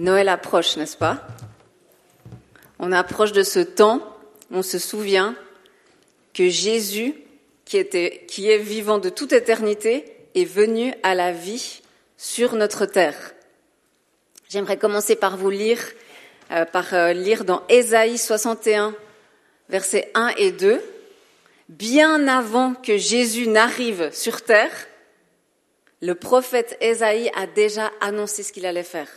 Noël approche, n'est-ce pas? On approche de ce temps, on se souvient que Jésus, qui, était, qui est vivant de toute éternité, est venu à la vie sur notre terre. J'aimerais commencer par vous lire, euh, par euh, lire dans Ésaïe 61, versets 1 et 2. Bien avant que Jésus n'arrive sur terre, le prophète Ésaïe a déjà annoncé ce qu'il allait faire.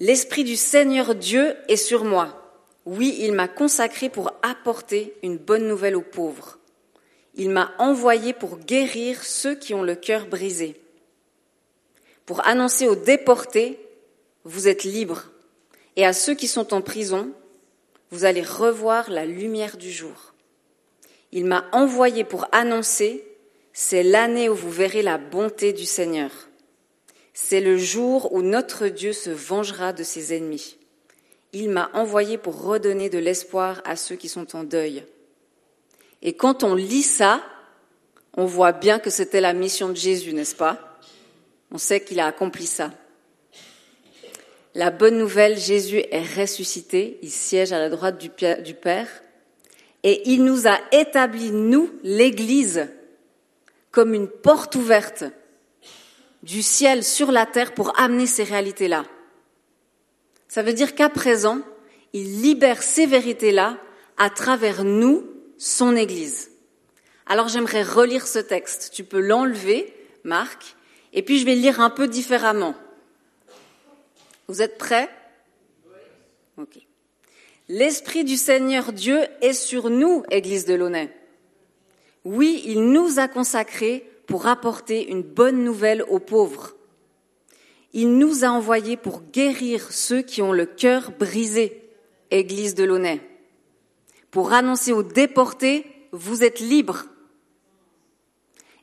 L'Esprit du Seigneur Dieu est sur moi. Oui, il m'a consacré pour apporter une bonne nouvelle aux pauvres. Il m'a envoyé pour guérir ceux qui ont le cœur brisé, pour annoncer aux déportés, vous êtes libres, et à ceux qui sont en prison, vous allez revoir la lumière du jour. Il m'a envoyé pour annoncer, c'est l'année où vous verrez la bonté du Seigneur. C'est le jour où notre Dieu se vengera de ses ennemis. Il m'a envoyé pour redonner de l'espoir à ceux qui sont en deuil. Et quand on lit ça, on voit bien que c'était la mission de Jésus, n'est-ce pas? On sait qu'il a accompli ça. La bonne nouvelle, Jésus est ressuscité, il siège à la droite du Père, et il nous a établi, nous, l'Église, comme une porte ouverte du ciel sur la terre pour amener ces réalités-là. Ça veut dire qu'à présent, il libère ces vérités-là à travers nous, son Église. Alors j'aimerais relire ce texte. Tu peux l'enlever, Marc, et puis je vais le lire un peu différemment. Vous êtes prêts? Ok. L'Esprit du Seigneur Dieu est sur nous, Église de Launay. Oui, il nous a consacrés pour apporter une bonne nouvelle aux pauvres. Il nous a envoyés pour guérir ceux qui ont le cœur brisé, Église de Launay, pour annoncer aux déportés, vous êtes libres.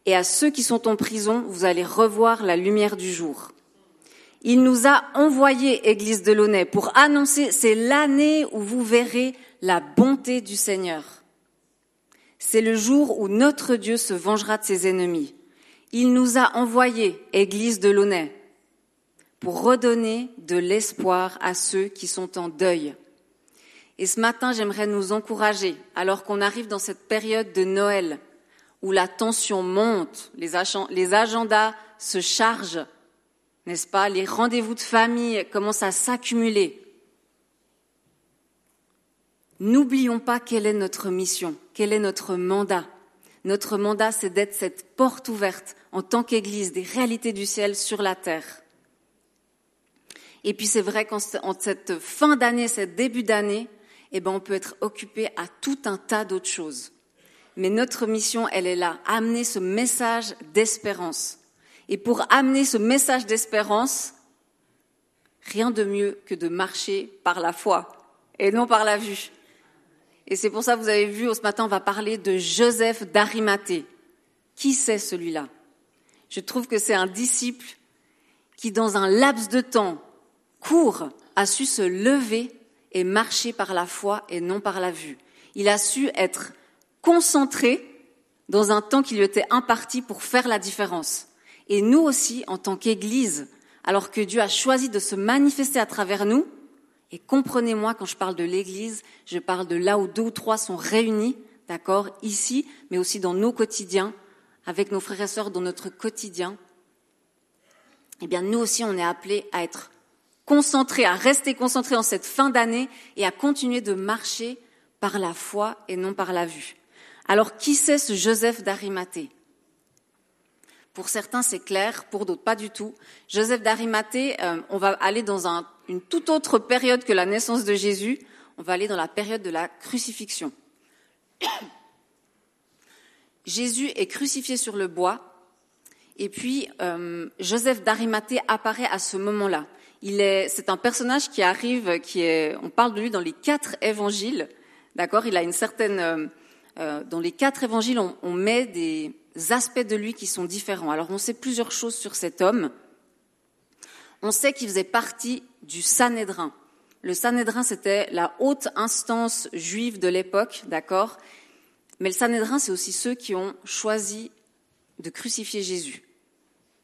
Et à ceux qui sont en prison, vous allez revoir la lumière du jour. Il nous a envoyés, Église de Launay, pour annoncer, c'est l'année où vous verrez la bonté du Seigneur. C'est le jour où notre Dieu se vengera de ses ennemis. Il nous a envoyés, Église de Launay, pour redonner de l'espoir à ceux qui sont en deuil. Et ce matin, j'aimerais nous encourager, alors qu'on arrive dans cette période de Noël, où la tension monte, les, agendas se chargent, n'est-ce pas? Les rendez-vous de famille commencent à s'accumuler. N'oublions pas quelle est notre mission, quel est notre mandat. Notre mandat, c'est d'être cette porte ouverte en tant qu'Église des réalités du ciel sur la terre. Et puis c'est vrai qu'en cette fin d'année, cette début d'année, eh ben on peut être occupé à tout un tas d'autres choses. Mais notre mission, elle est là, amener ce message d'espérance. Et pour amener ce message d'espérance, rien de mieux que de marcher par la foi et non par la vue. Et c'est pour ça que vous avez vu, ce matin, on va parler de Joseph d'Arimathée. Qui c'est celui-là? Je trouve que c'est un disciple qui, dans un laps de temps court, a su se lever et marcher par la foi et non par la vue. Il a su être concentré dans un temps qui lui était imparti pour faire la différence. Et nous aussi, en tant qu'Église, alors que Dieu a choisi de se manifester à travers nous, et comprenez-moi, quand je parle de l'Église, je parle de là où deux ou trois sont réunis, d'accord, ici, mais aussi dans nos quotidiens, avec nos frères et sœurs dans notre quotidien. Eh bien, nous aussi, on est appelés à être concentrés, à rester concentrés en cette fin d'année et à continuer de marcher par la foi et non par la vue. Alors, qui c'est ce Joseph d'Arimathée? Pour certains, c'est clair, pour d'autres, pas du tout. Joseph d'Arimathée, euh, on va aller dans un une toute autre période que la naissance de Jésus. On va aller dans la période de la crucifixion. Jésus est crucifié sur le bois, et puis euh, Joseph d'Arimathée apparaît à ce moment-là. Il est, c'est un personnage qui arrive, qui est, on parle de lui dans les quatre évangiles, d'accord? Il a une certaine, euh, euh, dans les quatre évangiles, on, on met des aspects de lui qui sont différents. Alors on sait plusieurs choses sur cet homme. On sait qu'il faisait partie du Sanhédrin. Le Sanhédrin, c'était la haute instance juive de l'époque, d'accord? Mais le Sanhédrin, c'est aussi ceux qui ont choisi de crucifier Jésus.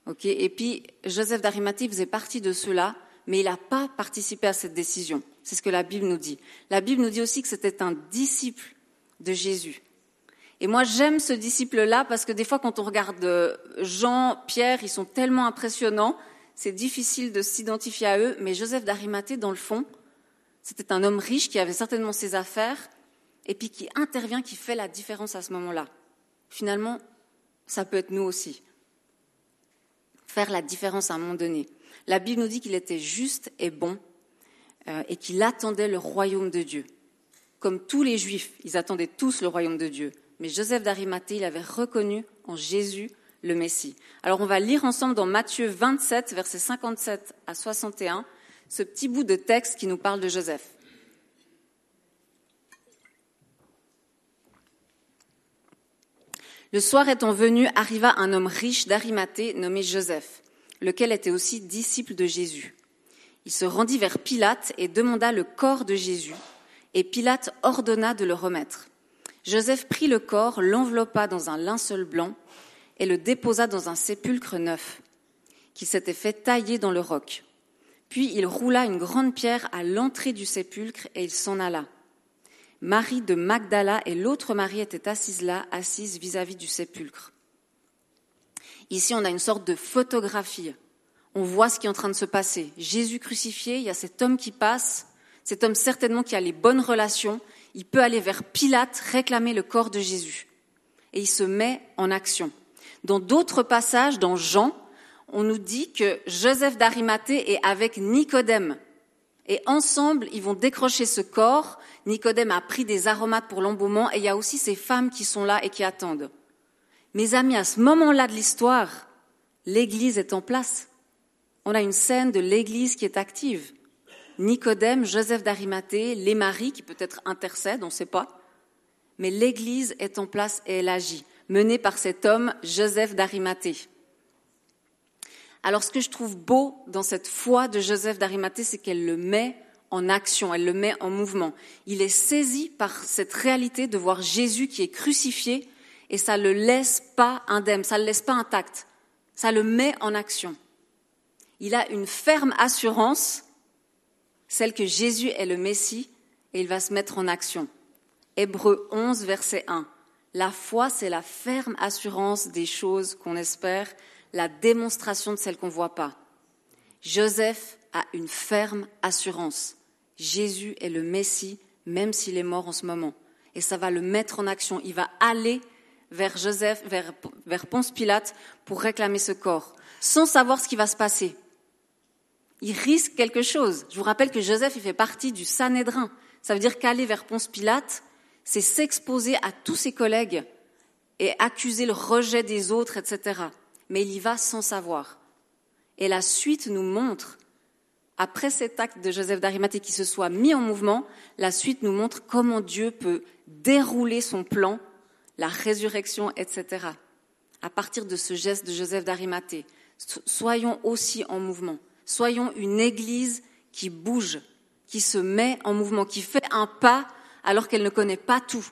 Ok? Et puis, Joseph d'Arimathée faisait partie de ceux-là, mais il n'a pas participé à cette décision. C'est ce que la Bible nous dit. La Bible nous dit aussi que c'était un disciple de Jésus. Et moi, j'aime ce disciple-là parce que des fois, quand on regarde euh, Jean, Pierre, ils sont tellement impressionnants, c'est difficile de s'identifier à eux. Mais Joseph d'Arimathée, dans le fond, c'était un homme riche qui avait certainement ses affaires et puis qui intervient, qui fait la différence à ce moment-là. Finalement, ça peut être nous aussi. Faire la différence à un moment donné. La Bible nous dit qu'il était juste et bon euh, et qu'il attendait le royaume de Dieu. Comme tous les Juifs, ils attendaient tous le royaume de Dieu. Mais Joseph d'Arimathée, il avait reconnu en Jésus le Messie. Alors on va lire ensemble dans Matthieu 27, versets 57 à 61, ce petit bout de texte qui nous parle de Joseph. Le soir étant venu, arriva un homme riche d'Arimathée nommé Joseph, lequel était aussi disciple de Jésus. Il se rendit vers Pilate et demanda le corps de Jésus, et Pilate ordonna de le remettre. Joseph prit le corps, l'enveloppa dans un linceul blanc et le déposa dans un sépulcre neuf, qui s'était fait tailler dans le roc. Puis il roula une grande pierre à l'entrée du sépulcre et il s'en alla. Marie de Magdala et l'autre Marie étaient assises là, assises vis-à-vis du sépulcre. Ici, on a une sorte de photographie. On voit ce qui est en train de se passer. Jésus crucifié, il y a cet homme qui passe, cet homme certainement qui a les bonnes relations, il peut aller vers Pilate réclamer le corps de Jésus. Et il se met en action. Dans d'autres passages, dans Jean, on nous dit que Joseph d'Arimathée est avec Nicodème. Et ensemble, ils vont décrocher ce corps. Nicodème a pris des aromates pour l'embaumement et il y a aussi ces femmes qui sont là et qui attendent. Mes amis, à ce moment-là de l'histoire, l'Église est en place. On a une scène de l'Église qui est active. Nicodème, Joseph d'Arimathée, les maris qui peut-être intercèdent, on ne sait pas. Mais l'Église est en place et elle agit, menée par cet homme, Joseph d'Arimathée. Alors ce que je trouve beau dans cette foi de Joseph d'Arimathée, c'est qu'elle le met en action, elle le met en mouvement. Il est saisi par cette réalité de voir Jésus qui est crucifié et ça ne le laisse pas indemne, ça ne le laisse pas intact, ça le met en action. Il a une ferme assurance celle que Jésus est le Messie et il va se mettre en action. Hébreu 11, verset 1. La foi, c'est la ferme assurance des choses qu'on espère, la démonstration de celles qu'on ne voit pas. Joseph a une ferme assurance. Jésus est le Messie, même s'il est mort en ce moment. Et ça va le mettre en action. Il va aller vers Joseph, vers, vers Ponce Pilate pour réclamer ce corps, sans savoir ce qui va se passer il risque quelque chose. Je vous rappelle que Joseph, il fait partie du Sanhédrin. Ça veut dire qu'aller vers Ponce Pilate, c'est s'exposer à tous ses collègues et accuser le rejet des autres, etc. Mais il y va sans savoir. Et la suite nous montre, après cet acte de Joseph d'Arimathée qui se soit mis en mouvement, la suite nous montre comment Dieu peut dérouler son plan, la résurrection, etc. À partir de ce geste de Joseph d'Arimathée, soyons aussi en mouvement. Soyons une Église qui bouge, qui se met en mouvement, qui fait un pas alors qu'elle ne connaît pas tout.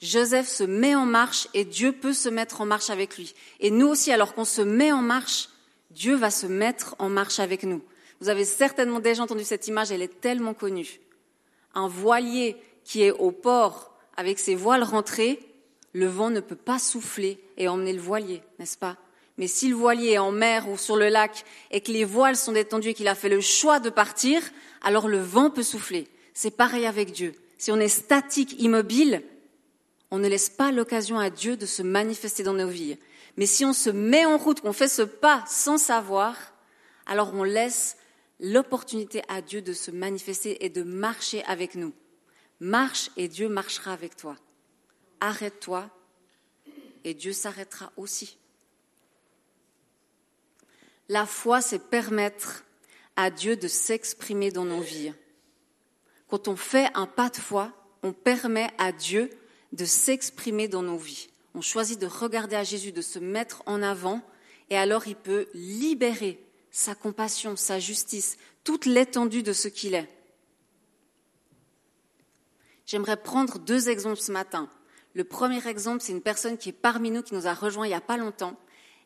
Joseph se met en marche et Dieu peut se mettre en marche avec lui. Et nous aussi, alors qu'on se met en marche, Dieu va se mettre en marche avec nous. Vous avez certainement déjà entendu cette image, elle est tellement connue. Un voilier qui est au port avec ses voiles rentrées, le vent ne peut pas souffler et emmener le voilier, n'est-ce pas? Mais si le voilier est en mer ou sur le lac et que les voiles sont détendues et qu'il a fait le choix de partir, alors le vent peut souffler. C'est pareil avec Dieu. Si on est statique, immobile, on ne laisse pas l'occasion à Dieu de se manifester dans nos vies. Mais si on se met en route, qu'on fait ce pas sans savoir, alors on laisse l'opportunité à Dieu de se manifester et de marcher avec nous. Marche et Dieu marchera avec toi. Arrête-toi et Dieu s'arrêtera aussi. La foi, c'est permettre à Dieu de s'exprimer dans nos vies. Quand on fait un pas de foi, on permet à Dieu de s'exprimer dans nos vies. On choisit de regarder à Jésus, de se mettre en avant, et alors il peut libérer sa compassion, sa justice, toute l'étendue de ce qu'il est. J'aimerais prendre deux exemples ce matin. Le premier exemple, c'est une personne qui est parmi nous, qui nous a rejoints il n'y a pas longtemps,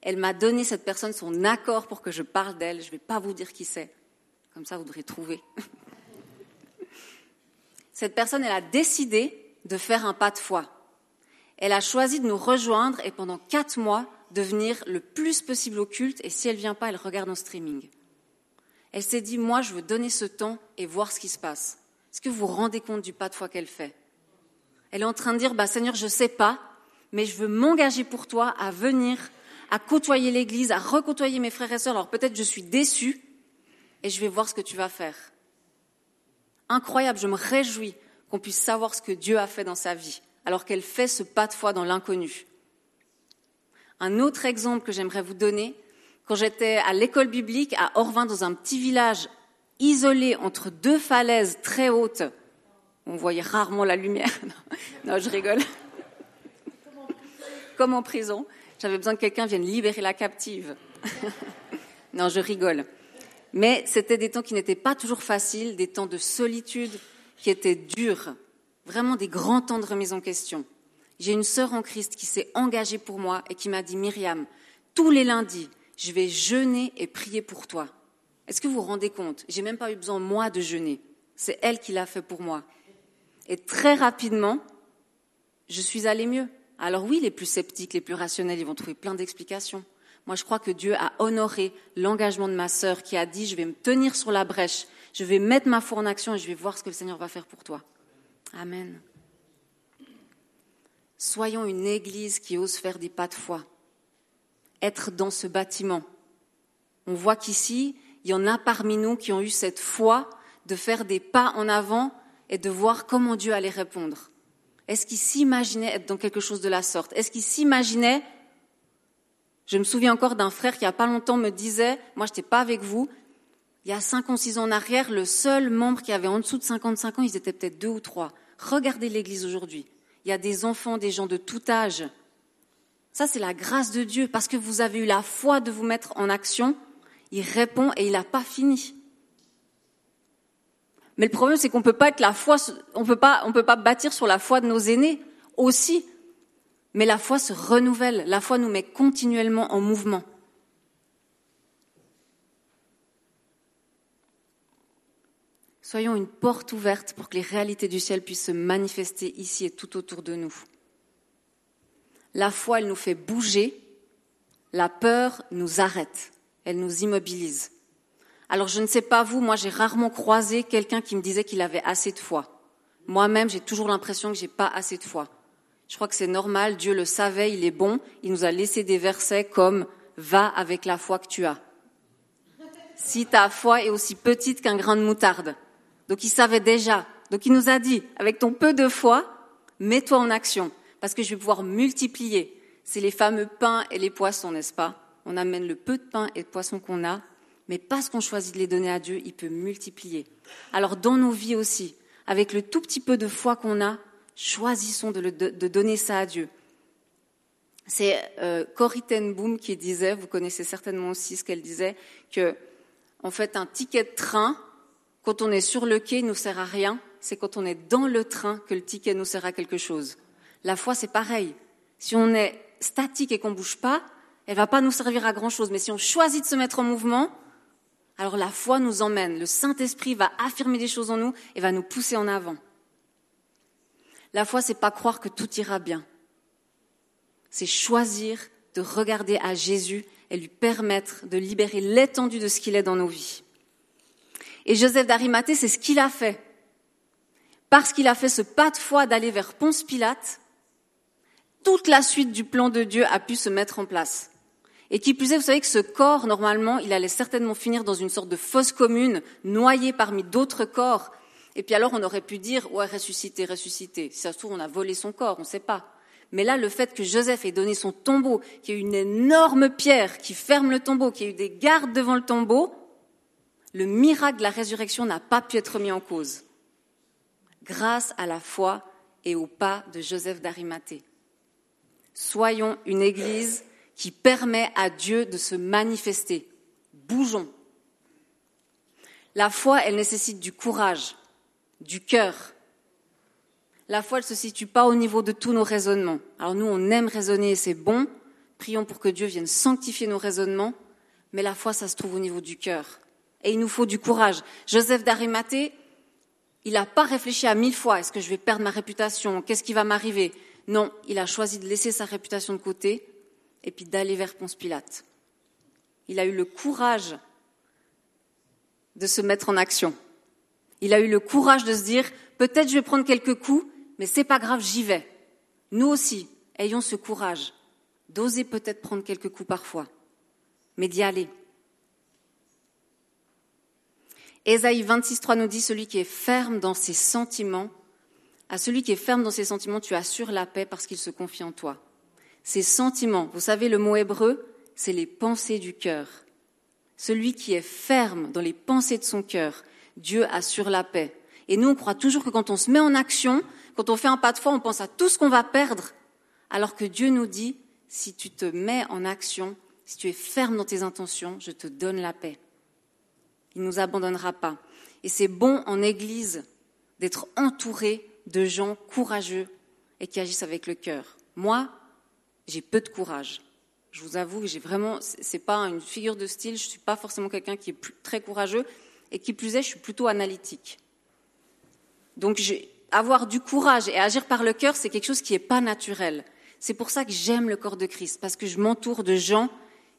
elle m'a donné, cette personne, son accord pour que je parle d'elle. Je ne vais pas vous dire qui c'est. Comme ça, vous devrez trouver. Cette personne, elle a décidé de faire un pas de foi. Elle a choisi de nous rejoindre et pendant quatre mois de venir le plus possible au culte et si elle vient pas, elle regarde en streaming. Elle s'est dit, moi, je veux donner ce temps et voir ce qui se passe. Est-ce que vous vous rendez compte du pas de foi qu'elle fait? Elle est en train de dire, bah, Seigneur, je sais pas, mais je veux m'engager pour toi à venir, à côtoyer l'église, à recôtoyer mes frères et sœurs. Alors peut-être je suis déçue et je vais voir ce que tu vas faire incroyable, je me réjouis qu'on puisse savoir ce que Dieu a fait dans sa vie, alors qu'elle fait ce pas de foi dans l'inconnu. Un autre exemple que j'aimerais vous donner, quand j'étais à l'école biblique à Orvin, dans un petit village isolé entre deux falaises très hautes, on voyait rarement la lumière. non, je rigole. Comme en prison. J'avais besoin que quelqu'un vienne libérer la captive. non, je rigole. Mais c'était des temps qui n'étaient pas toujours faciles, des temps de solitude qui étaient durs, vraiment des grands temps de remise en question. J'ai une sœur en Christ qui s'est engagée pour moi et qui m'a dit, Myriam, tous les lundis, je vais jeûner et prier pour toi. Est-ce que vous vous rendez compte? J'ai même pas eu besoin, moi, de jeûner. C'est elle qui l'a fait pour moi. Et très rapidement, je suis allée mieux. Alors oui, les plus sceptiques, les plus rationnels, ils vont trouver plein d'explications. Moi, je crois que Dieu a honoré l'engagement de ma sœur qui a dit, je vais me tenir sur la brèche, je vais mettre ma foi en action et je vais voir ce que le Seigneur va faire pour toi. Amen. Soyons une église qui ose faire des pas de foi, être dans ce bâtiment. On voit qu'ici, il y en a parmi nous qui ont eu cette foi de faire des pas en avant et de voir comment Dieu allait répondre. Est-ce qu'ils s'imaginaient être dans quelque chose de la sorte? Est-ce qu'ils s'imaginaient je me souviens encore d'un frère qui, il n'y a pas longtemps, me disait, moi, je n'étais pas avec vous. Il y a cinq ou six ans en arrière, le seul membre qui avait en dessous de 55 ans, ils étaient peut-être deux ou trois. Regardez l'église aujourd'hui. Il y a des enfants, des gens de tout âge. Ça, c'est la grâce de Dieu, parce que vous avez eu la foi de vous mettre en action. Il répond et il n'a pas fini. Mais le problème, c'est qu'on peut pas être la foi, on peut peut pas bâtir sur la foi de nos aînés aussi. Mais la foi se renouvelle, la foi nous met continuellement en mouvement. Soyons une porte ouverte pour que les réalités du ciel puissent se manifester ici et tout autour de nous. La foi, elle nous fait bouger, la peur nous arrête, elle nous immobilise. Alors je ne sais pas vous, moi j'ai rarement croisé quelqu'un qui me disait qu'il avait assez de foi. Moi-même, j'ai toujours l'impression que j'ai pas assez de foi. Je crois que c'est normal, Dieu le savait, il est bon, il nous a laissé des versets comme Va avec la foi que tu as. Si ta foi est aussi petite qu'un grain de moutarde. Donc il savait déjà. Donc il nous a dit, avec ton peu de foi, mets-toi en action, parce que je vais pouvoir multiplier. C'est les fameux pains et les poissons, n'est-ce pas? On amène le peu de pain et de poissons qu'on a, mais parce qu'on choisit de les donner à Dieu, il peut multiplier. Alors dans nos vies aussi, avec le tout petit peu de foi qu'on a, Choisissons de, donner ça à Dieu. C'est euh, Corrie ten Boom qui disait, vous connaissez certainement aussi ce qu'elle disait, que en fait un ticket de train, quand on est sur le quai, nous sert à rien. C'est quand on est dans le train que le ticket nous sert à quelque chose. La foi, c'est pareil. Si on est statique et qu'on bouge pas, elle va pas nous servir à grand chose. Mais si on choisit de se mettre en mouvement, alors la foi nous emmène. Le Saint-Esprit va affirmer des choses en nous et va nous pousser en avant. La foi, c'est pas croire que tout ira bien. C'est choisir de regarder à Jésus et lui permettre de libérer l'étendue de ce qu'il est dans nos vies. Et Joseph d'Arimathée, c'est ce qu'il a fait. Parce qu'il a fait ce pas de foi d'aller vers Ponce Pilate, toute la suite du plan de Dieu a pu se mettre en place. Et qui plus est, vous savez que ce corps, normalement, il allait certainement finir dans une sorte de fosse commune, noyé parmi d'autres corps, et puis alors on aurait pu dire, ouais, ressuscité, ressuscité. Si ça se trouve, on a volé son corps, on ne sait pas. Mais là, le fait que Joseph ait donné son tombeau, qu'il y ait une énorme pierre qui ferme le tombeau, qu'il y ait eu des gardes devant le tombeau, le miracle de la résurrection n'a pas pu être mis en cause. Grâce à la foi et au pas de Joseph d'Arimathée. Soyons une église qui permet à Dieu de se manifester. Bougeons. La foi, elle nécessite du courage du cœur. La foi, elle se situe pas au niveau de tous nos raisonnements. Alors nous, on aime raisonner et c'est bon. Prions pour que Dieu vienne sanctifier nos raisonnements. Mais la foi, ça se trouve au niveau du cœur. Et il nous faut du courage. Joseph d'Arimathée, il n'a pas réfléchi à mille fois, est-ce que je vais perdre ma réputation? Qu'est-ce qui va m'arriver? Non, il a choisi de laisser sa réputation de côté et puis d'aller vers Ponce Pilate. Il a eu le courage de se mettre en action. Il a eu le courage de se dire, peut-être je vais prendre quelques coups, mais c'est pas grave, j'y vais. Nous aussi, ayons ce courage d'oser peut-être prendre quelques coups parfois, mais d'y aller. Ésaïe 26.3 nous dit, celui qui est ferme dans ses sentiments, à celui qui est ferme dans ses sentiments, tu assures la paix parce qu'il se confie en toi. Ses sentiments, vous savez, le mot hébreu, c'est les pensées du cœur. Celui qui est ferme dans les pensées de son cœur, Dieu assure la paix. Et nous, on croit toujours que quand on se met en action, quand on fait un pas de foi, on pense à tout ce qu'on va perdre, alors que Dieu nous dit, si tu te mets en action, si tu es ferme dans tes intentions, je te donne la paix. Il ne nous abandonnera pas. Et c'est bon en Église d'être entouré de gens courageux et qui agissent avec le cœur. Moi, j'ai peu de courage. Je vous avoue que j'ai vraiment, pas une figure de style, je suis pas forcément quelqu'un qui est très courageux et qui plus est, je suis plutôt analytique. Donc, avoir du courage et agir par le cœur, c'est quelque chose qui n'est pas naturel. C'est pour ça que j'aime le corps de Christ, parce que je m'entoure de gens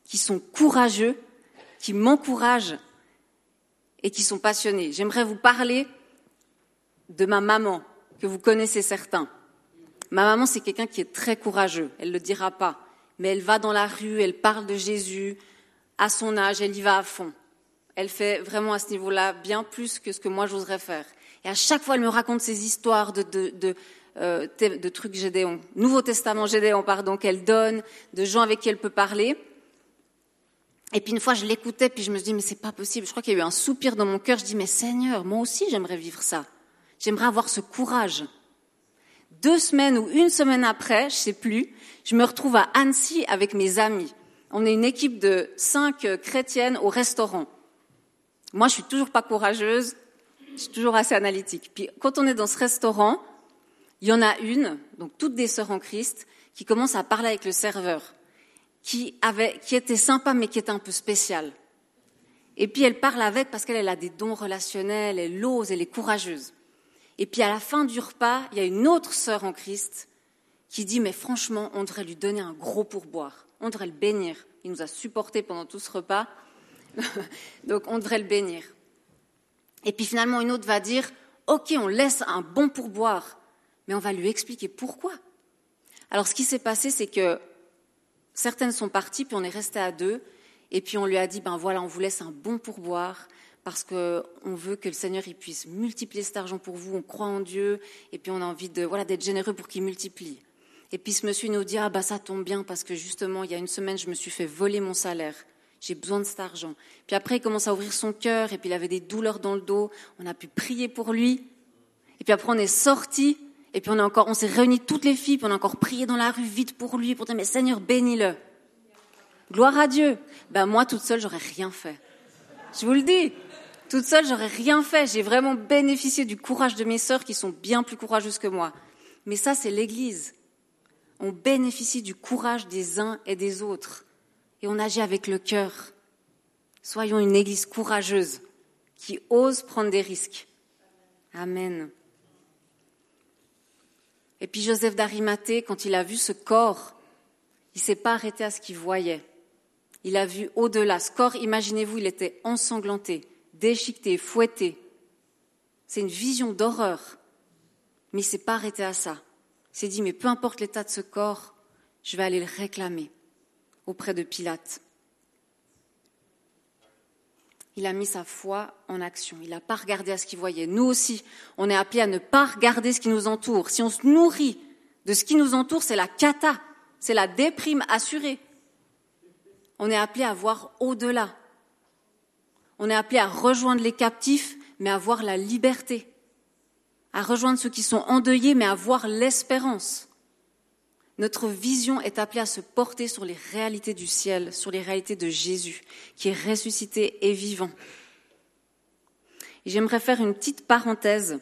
qui sont courageux, qui m'encouragent et qui sont passionnés. J'aimerais vous parler de ma maman, que vous connaissez certains. Ma maman, c'est quelqu'un qui est très courageux, elle ne le dira pas, mais elle va dans la rue, elle parle de Jésus, à son âge, elle y va à fond. Elle fait vraiment à ce niveau-là bien plus que ce que moi j'oserais faire. Et à chaque fois, elle me raconte ces histoires de, de, de, euh, de trucs Gédéon, Nouveau Testament Gédéon, pardon, qu'elle donne, de gens avec qui elle peut parler. Et puis une fois, je l'écoutais, puis je me dis, mais c'est pas possible. Je crois qu'il y a eu un soupir dans mon cœur. Je dis, mais Seigneur, moi aussi, j'aimerais vivre ça. J'aimerais avoir ce courage. Deux semaines ou une semaine après, je sais plus, je me retrouve à Annecy avec mes amis. On est une équipe de cinq chrétiennes au restaurant. Moi, je suis toujours pas courageuse. Je suis toujours assez analytique. Puis quand on est dans ce restaurant, il y en a une, donc toutes des sœurs en Christ, qui commence à parler avec le serveur qui, avait, qui était sympa mais qui était un peu spécial. Et puis elle parle avec parce qu'elle a des dons relationnels, elle ose, elle est courageuse. Et puis à la fin du repas, il y a une autre sœur en Christ qui dit mais franchement, on devrait lui donner un gros pourboire, on devrait le bénir. Il nous a supportés pendant tout ce repas, donc on devrait le bénir. Et puis finalement, une autre va dire ok, on laisse un bon pourboire, mais on va lui expliquer pourquoi. Alors ce qui s'est passé, c'est que Certaines sont parties, puis on est resté à deux, et puis on lui a dit, ben voilà, on vous laisse un bon pourboire, parce qu'on veut que le Seigneur il puisse multiplier cet argent pour vous, on croit en Dieu, et puis on a envie de voilà d'être généreux pour qu'il multiplie. Et puis ce monsieur nous dit, ah bah ça tombe bien, parce que justement, il y a une semaine, je me suis fait voler mon salaire. J'ai besoin de cet argent. Puis après, il commence à ouvrir son cœur, et puis il avait des douleurs dans le dos. On a pu prier pour lui. Et puis après, on est sorti, et puis on a encore, on s'est réunis toutes les filles, puis on a encore prié dans la rue vite pour lui, pour dire, mais Seigneur, bénis-le. Gloire à Dieu. Ben, moi, toute seule, j'aurais rien fait. Je vous le dis. Toute seule, j'aurais rien fait. J'ai vraiment bénéficié du courage de mes sœurs qui sont bien plus courageuses que moi. Mais ça, c'est l'église. On bénéficie du courage des uns et des autres. Et on agit avec le cœur. Soyons une église courageuse qui ose prendre des risques. Amen. Et puis Joseph d'Arimathée, quand il a vu ce corps, il s'est pas arrêté à ce qu'il voyait. Il a vu au-delà. Ce corps, imaginez-vous, il était ensanglanté, déchiqueté, fouetté. C'est une vision d'horreur. Mais il s'est pas arrêté à ça. Il s'est dit, mais peu importe l'état de ce corps, je vais aller le réclamer auprès de Pilate il a mis sa foi en action. Il n'a pas regardé à ce qu'il voyait. Nous aussi, on est appelés à ne pas regarder ce qui nous entoure. Si on se nourrit de ce qui nous entoure, c'est la cata, c'est la déprime assurée. On est appelé à voir au-delà. On est appelé à rejoindre les captifs, mais à voir la liberté. À rejoindre ceux qui sont endeuillés, mais à voir l'espérance. Notre vision est appelée à se porter sur les réalités du ciel, sur les réalités de Jésus, qui est ressuscité et vivant. J'aimerais faire une petite parenthèse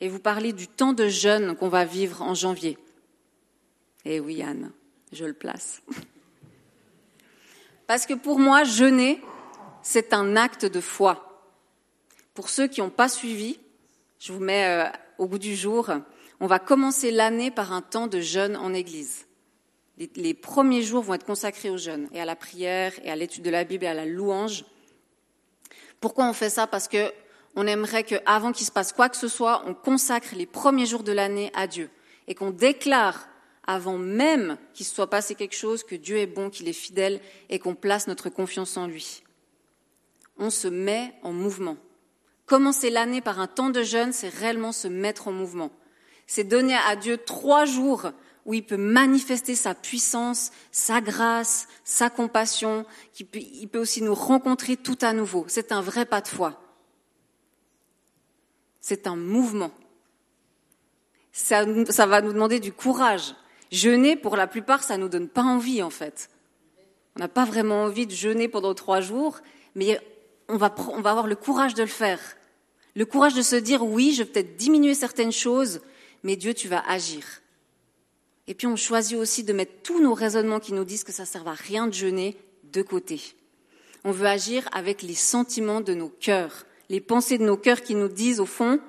et vous parler du temps de jeûne qu'on va vivre en janvier. Eh oui, Anne, je le place. Parce que pour moi, jeûner, c'est un acte de foi. Pour ceux qui n'ont pas suivi, je vous mets euh, au bout du jour, on va commencer l'année par un temps de jeûne en Église. Les, premiers jours vont être consacrés au jeûne et à la prière et à l'étude de la Bible et à la louange. Pourquoi on fait ça? Parce que on aimerait qu'avant qu'il se passe quoi que ce soit, on consacre les premiers jours de l'année à Dieu et qu'on déclare avant même qu'il se soit passé quelque chose que Dieu est bon, qu'il est fidèle et qu'on place notre confiance en lui. On se met en mouvement. Commencer l'année par un temps de jeûne, c'est réellement se mettre en mouvement. C'est donner à Dieu trois jours où il peut manifester sa puissance, sa grâce, sa compassion, il peut aussi nous rencontrer tout à nouveau. C'est un vrai pas de foi. C'est un mouvement. Ça, ça, va nous demander du courage. Jeûner, pour la plupart, ça nous donne pas envie, en fait. On n'a pas vraiment envie de jeûner pendant trois jours, mais on va, avoir le courage de le faire. Le courage de se dire, oui, je vais peut-être diminuer certaines choses, mais Dieu, tu vas agir. Et puis on choisit aussi de mettre tous nos raisonnements qui nous disent que ça ne sert à rien de jeûner de côté. On veut agir avec les sentiments de nos cœurs, les pensées de nos cœurs qui nous disent au fond,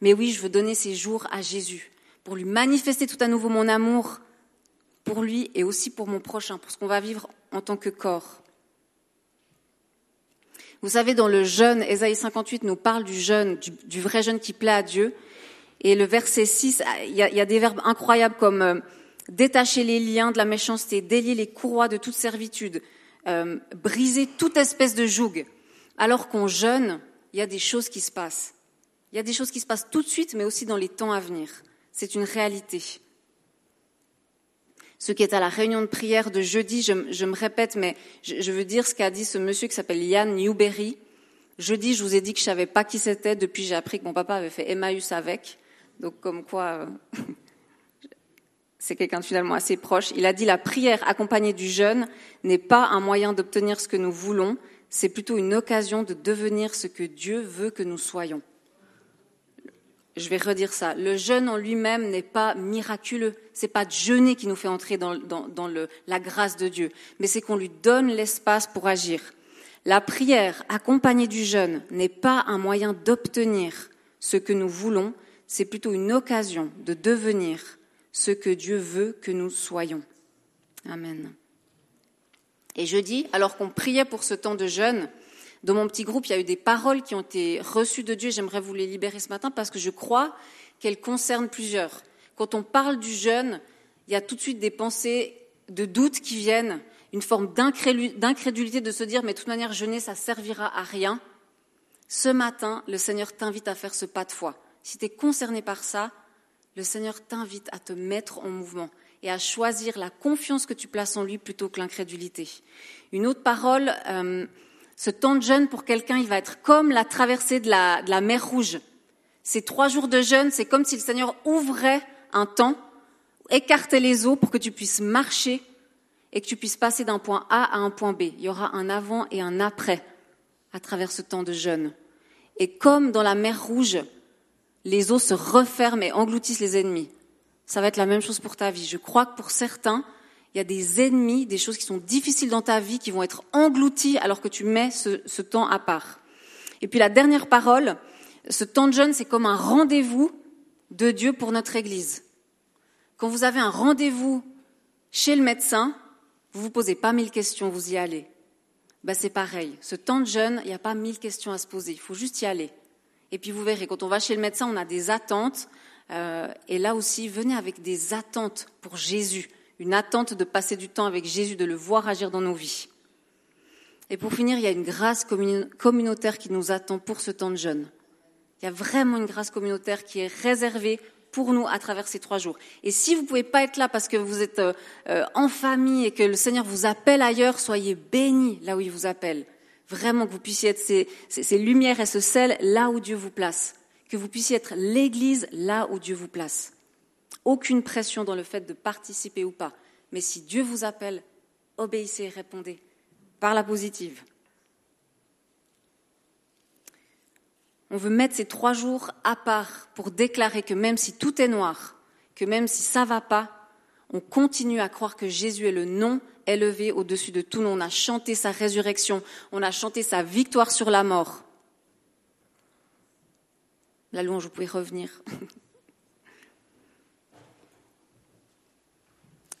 mais oui, je veux donner ces jours à Jésus, pour lui manifester tout à nouveau mon amour pour lui et aussi pour mon prochain, pour ce qu'on va vivre en tant que corps. Vous savez, dans le jeûne, Ésaïe 58 nous parle du jeûne, du, vrai jeûne qui plaît à Dieu. Et le verset 6, il y a, des verbes incroyables comme euh, détacher les liens de la méchanceté, délier les courroies de toute servitude, euh, briser toute espèce de joug. Alors qu'on jeûne, il y a des choses qui se passent. Il y a des choses qui se passent tout de suite, mais aussi dans les temps à venir. C'est une réalité. Ce qui est à la réunion de prière de jeudi, je, me répète, mais je, veux dire ce qu'a dit ce monsieur qui s'appelle Yann Newberry. Jeudi, je vous ai dit que je savais pas qui c'était. Depuis, j'ai appris que mon papa avait fait Emmaüs avec. Donc, comme quoi, euh, c'est quelqu'un finalement assez proche. Il a dit la prière accompagnée du jeûne n'est pas un moyen d'obtenir ce que nous voulons, c'est plutôt une occasion de devenir ce que Dieu veut que nous soyons. Je vais redire ça. Le jeûne en lui-même n'est pas miraculeux. C'est pas de jeûner qui nous fait entrer dans, la grâce de Dieu, mais c'est qu'on lui donne l'espace pour agir. La prière accompagnée du jeûne n'est pas un moyen d'obtenir ce que nous voulons, c'est plutôt une occasion de devenir ce que Dieu veut que nous soyons. Amen. Et jeudi, alors qu'on priait pour ce temps de jeûne, dans mon petit groupe, il y a eu des paroles qui ont été reçues de Dieu. J'aimerais vous les libérer ce matin parce que je crois qu'elles concernent plusieurs. Quand on parle du jeûne, il y a tout de suite des pensées de doute qui viennent, une forme d'incrédulité de se dire, mais de toute manière, jeûner, ça servira à rien. Ce matin, le Seigneur t'invite à faire ce pas de foi. Si tu es concerné par ça, le Seigneur t'invite à te mettre en mouvement et à choisir la confiance que tu places en lui plutôt que l'incrédulité. Une autre parole, euh, ce temps de jeûne pour quelqu'un, il va être comme la traversée de la, mer Rouge. Ces trois jours de jeûne, c'est comme si le Seigneur ouvrait un temps, écartait les eaux pour que tu puisses marcher et que tu puisses passer d'un point A à un point B. Il y aura un avant et un après à travers ce temps de jeûne. Et comme dans la mer Rouge, les eaux se referment et engloutissent les ennemis. Ça va être la même chose pour ta vie. Je crois que pour certains, il y a des ennemis, des choses qui sont difficiles dans ta vie qui vont être englouties alors que tu mets ce, temps à part. Et puis la dernière parole, ce temps de jeûne, c'est comme un rendez-vous de Dieu pour notre Église. Quand vous avez un rendez-vous chez le médecin, vous vous posez pas mille questions, vous y allez. Ben c'est pareil. Ce temps de jeûne, il n'y a pas mille questions à se poser. Il faut juste y aller. Et puis vous verrez, quand on va chez le médecin, on a des attentes. Euh, et là aussi, venez avec des attentes pour Jésus une attente de passer du temps avec Jésus, de le voir agir dans nos vies. Et pour finir, il y a une grâce communautaire qui nous attend pour ce temps de jeûne. Il y a vraiment une grâce communautaire qui est réservée pour nous à travers ces trois jours. Et si vous ne pouvez pas être là parce que vous êtes euh, euh, en famille et que le Seigneur vous appelle ailleurs, soyez bénis là où il vous appelle. Vraiment que vous puissiez être ces, ces lumières et ce sel là où Dieu vous place. Que vous puissiez être l'Église là où Dieu vous place aucune pression dans le fait de participer ou pas. Mais si Dieu vous appelle, obéissez et répondez par la positive. On veut mettre ces trois jours à part pour déclarer que même si tout est noir, que même si ça va pas, On continue à croire que Jésus est le nom élevé au-dessus de tout nom. On a chanté sa résurrection, on a chanté sa victoire sur la mort. La louange, vous pouvez revenir.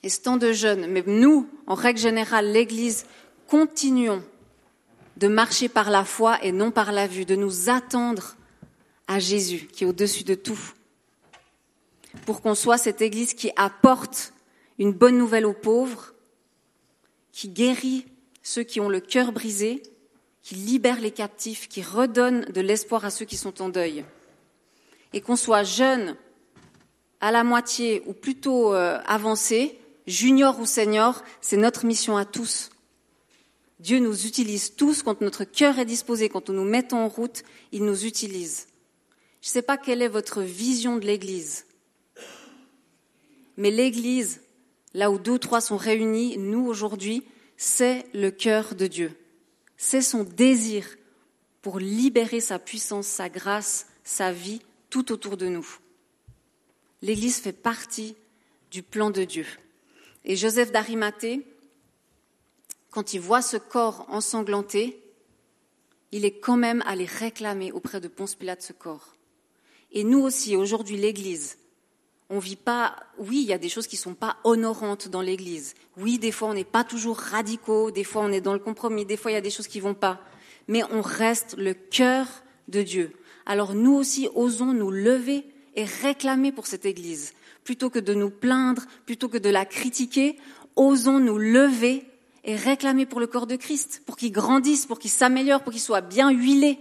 Ce temps de jeûne, mais nous, en règle générale, l'Église, continuons de marcher par la foi et non par la vue, de nous attendre à Jésus qui est au-dessus de tout, pour qu'on soit cette Église qui apporte une bonne nouvelle aux pauvres, qui guérit ceux qui ont le cœur brisé, qui libère les captifs, qui redonne de l'espoir à ceux qui sont en deuil. Et qu'on soit jeune, à la moitié ou plutôt euh, avancé, junior ou senior, c'est notre mission à tous. Dieu nous utilise tous quand notre cœur est disposé, quand on nous met en route, il nous utilise. Je ne sais pas quelle est votre vision de l'Église, mais l'Église, là où deux ou trois sont réunis, nous aujourd'hui, c'est le cœur de Dieu. C'est son désir pour libérer sa puissance, sa grâce, sa vie tout autour de nous. L'Église fait partie du plan de Dieu. Et Joseph d'Arimathée, quand il voit ce corps ensanglanté, il est quand même allé réclamer auprès de Ponce Pilate ce corps. Et nous aussi, aujourd'hui, l'Église, on vit pas, oui, il y a des choses qui sont pas honorantes dans l'Église. Oui, des fois, on n'est pas toujours radicaux, des fois, on est dans le compromis, des fois, il y a des choses qui vont pas. Mais on reste le cœur de Dieu. Alors nous aussi, osons nous lever et réclamer pour cette Église. Plutôt que de nous plaindre, plutôt que de la critiquer, osons nous lever et réclamer pour le corps de Christ, pour qu'il grandisse, pour qu'il s'améliore, pour qu'il soit bien huilé.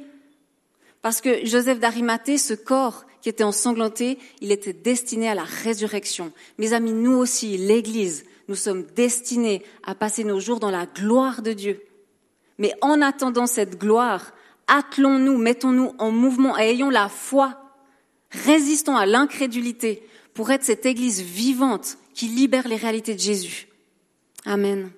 Parce que Joseph d'Arimathée, ce corps qui était ensanglanté, il était destiné à la résurrection. Mes amis, nous aussi, l'Église, nous sommes destinés à passer nos jours dans la gloire de Dieu. Mais en attendant cette gloire, attelons-nous, mettons-nous en mouvement et ayons la foi. Résistons à l'incrédulité pour être cette Église vivante qui libère les réalités de Jésus. Amen.